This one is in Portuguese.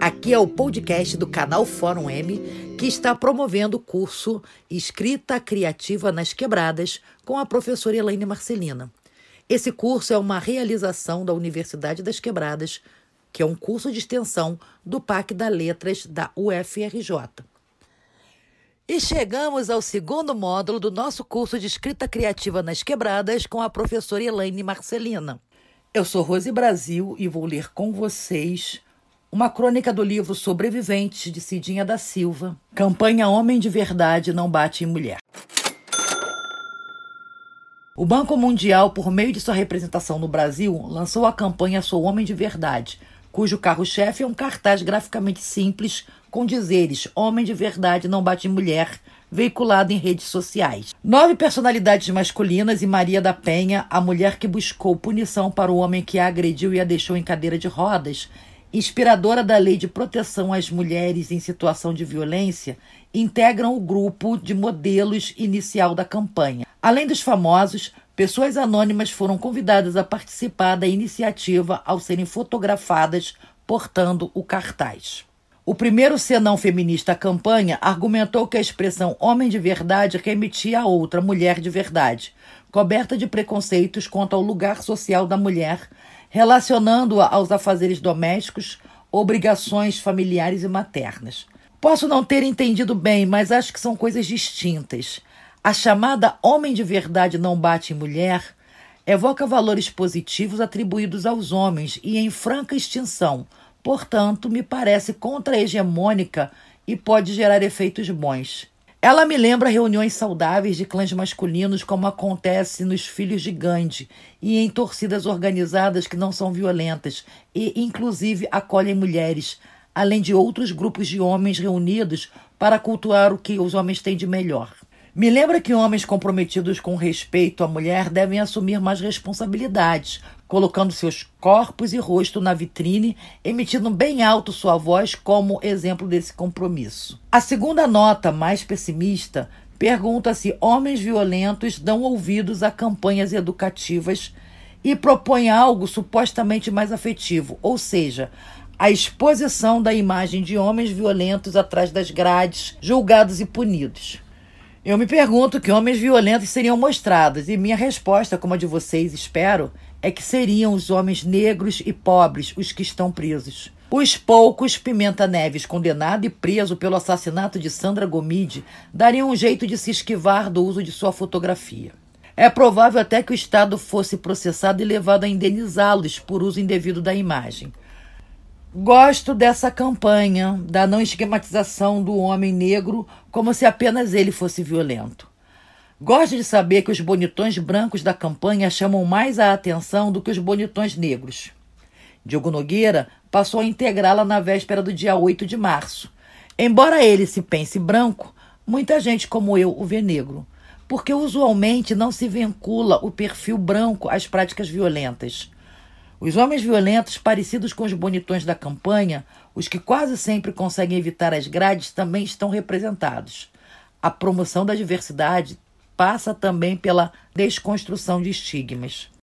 Aqui é o podcast do canal Fórum M, que está promovendo o curso Escrita Criativa nas Quebradas com a professora Elaine Marcelina. Esse curso é uma realização da Universidade das Quebradas, que é um curso de extensão do PAC da Letras da UFRJ. E chegamos ao segundo módulo do nosso curso de Escrita Criativa nas Quebradas com a professora Elaine Marcelina. Eu sou Rose Brasil e vou ler com vocês uma crônica do livro Sobreviventes de Cidinha da Silva. Campanha Homem de Verdade não bate em mulher. O Banco Mundial, por meio de sua representação no Brasil, lançou a campanha Sou Homem de Verdade, cujo carro-chefe é um cartaz graficamente simples com dizeres Homem de Verdade não bate em mulher, veiculado em redes sociais. Nove personalidades masculinas e Maria da Penha, a mulher que buscou punição para o homem que a agrediu e a deixou em cadeira de rodas, inspiradora da lei de proteção às mulheres em situação de violência, integram o grupo de modelos inicial da campanha. Além dos famosos, pessoas anônimas foram convidadas a participar da iniciativa ao serem fotografadas portando o cartaz. O primeiro senão feminista à campanha argumentou que a expressão homem de verdade remetia a outra mulher de verdade, coberta de preconceitos quanto ao lugar social da mulher relacionando-a aos afazeres domésticos, obrigações familiares e maternas. Posso não ter entendido bem, mas acho que são coisas distintas. A chamada homem de verdade não bate em mulher evoca valores positivos atribuídos aos homens e em franca extinção, portanto, me parece contra-hegemônica e pode gerar efeitos bons. Ela me lembra reuniões saudáveis de clãs masculinos, como acontece nos Filhos de Gandhi, e em torcidas organizadas que não são violentas e, inclusive, acolhem mulheres, além de outros grupos de homens reunidos para cultuar o que os homens têm de melhor. Me lembra que homens comprometidos com respeito à mulher devem assumir mais responsabilidades, colocando seus corpos e rosto na vitrine, emitindo bem alto sua voz como exemplo desse compromisso. A segunda nota, mais pessimista, pergunta se homens violentos dão ouvidos a campanhas educativas e propõe algo supostamente mais afetivo, ou seja, a exposição da imagem de homens violentos atrás das grades, julgados e punidos. Eu me pergunto que homens violentos seriam mostrados, e minha resposta, como a de vocês, espero, é que seriam os homens negros e pobres os que estão presos. Os poucos Pimenta Neves condenado e preso pelo assassinato de Sandra Gomide dariam um jeito de se esquivar do uso de sua fotografia. É provável até que o Estado fosse processado e levado a indenizá-los por uso indevido da imagem. Gosto dessa campanha da não esquematização do homem negro como se apenas ele fosse violento. Gosto de saber que os bonitões brancos da campanha chamam mais a atenção do que os bonitões negros. Diogo Nogueira passou a integrá-la na véspera do dia 8 de março. Embora ele se pense branco, muita gente como eu o vê negro, porque usualmente não se vincula o perfil branco às práticas violentas. Os homens violentos, parecidos com os bonitões da campanha, os que quase sempre conseguem evitar as grades, também estão representados. A promoção da diversidade passa também pela desconstrução de estigmas.